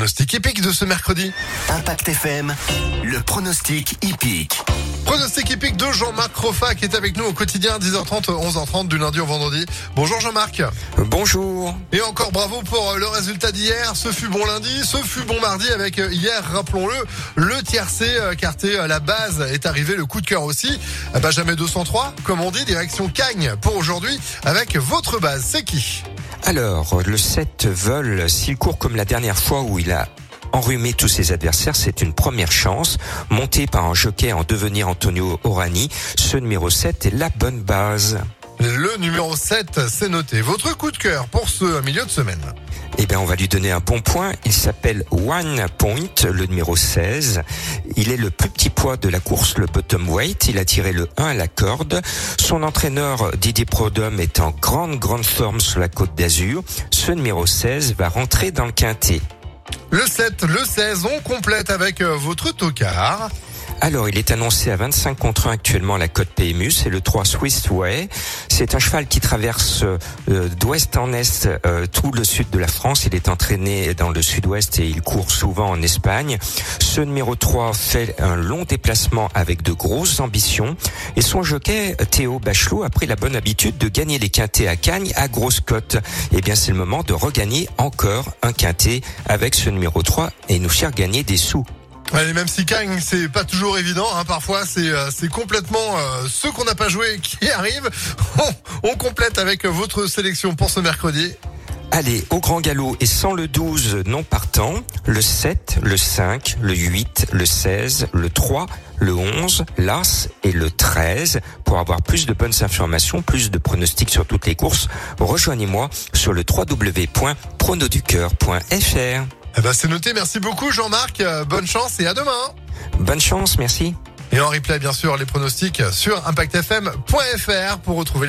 pronostic épique de ce mercredi. Impact FM, le pronostic hippique. Pronostic épique de Jean-Marc Roffa qui est avec nous au quotidien 10h30, 11h30 du lundi au vendredi. Bonjour Jean-Marc. Bonjour. Et encore bravo pour le résultat d'hier. Ce fut bon lundi, ce fut bon mardi avec hier, rappelons-le, le tiercé carté à la base est arrivé, le coup de cœur aussi. Benjamin 203, comme on dit, direction Cagnes pour aujourd'hui avec votre base. C'est qui? Alors, le 7 vol, s'il court comme la dernière fois où il a enrhumé tous ses adversaires, c'est une première chance. Monté par un jockey en devenir Antonio Orani, ce numéro 7 est la bonne base. Le numéro 7, c'est noté. Votre coup de cœur pour ce milieu de semaine eh bien, on va lui donner un bon point. Il s'appelle One Point, le numéro 16. Il est le plus petit poids de la course, le bottom weight. Il a tiré le 1 à la corde. Son entraîneur, Didier Prodhomme, est en grande, grande forme sur la côte d'Azur. Ce numéro 16 va rentrer dans le quintet. Le 7, le 16, on complète avec euh, votre tocard. Alors, il est annoncé à 25 contre 1 actuellement la côte PMU, c'est le 3 Swiss Way. C'est un cheval qui traverse euh, d'ouest en est euh, tout le sud de la France. Il est entraîné dans le sud-ouest et il court souvent en Espagne. Ce numéro 3 fait un long déplacement avec de grosses ambitions. Et son jockey, Théo Bachelot, a pris la bonne habitude de gagner les quintés à Cagnes à grosse cote. Eh bien, c'est le moment de regagner encore un quintet avec ce numéro 3 et nous faire gagner des sous. Même si Kang, c'est pas toujours évident, hein, parfois c'est euh, c'est complètement euh, ceux qu'on n'a pas joué qui arrivent. On, on complète avec votre sélection pour ce mercredi. Allez, au grand galop et sans le 12 non partant, le 7, le 5, le 8, le 16, le 3, le 11, l'As et le 13. Pour avoir plus de bonnes informations, plus de pronostics sur toutes les courses, rejoignez-moi sur le www.pronoducœur.fr. Eh ben c'est noté, merci beaucoup Jean-Marc, euh, bonne chance et à demain. Bonne chance, merci. Et en replay bien sûr les pronostics sur impactfm.fr pour retrouver les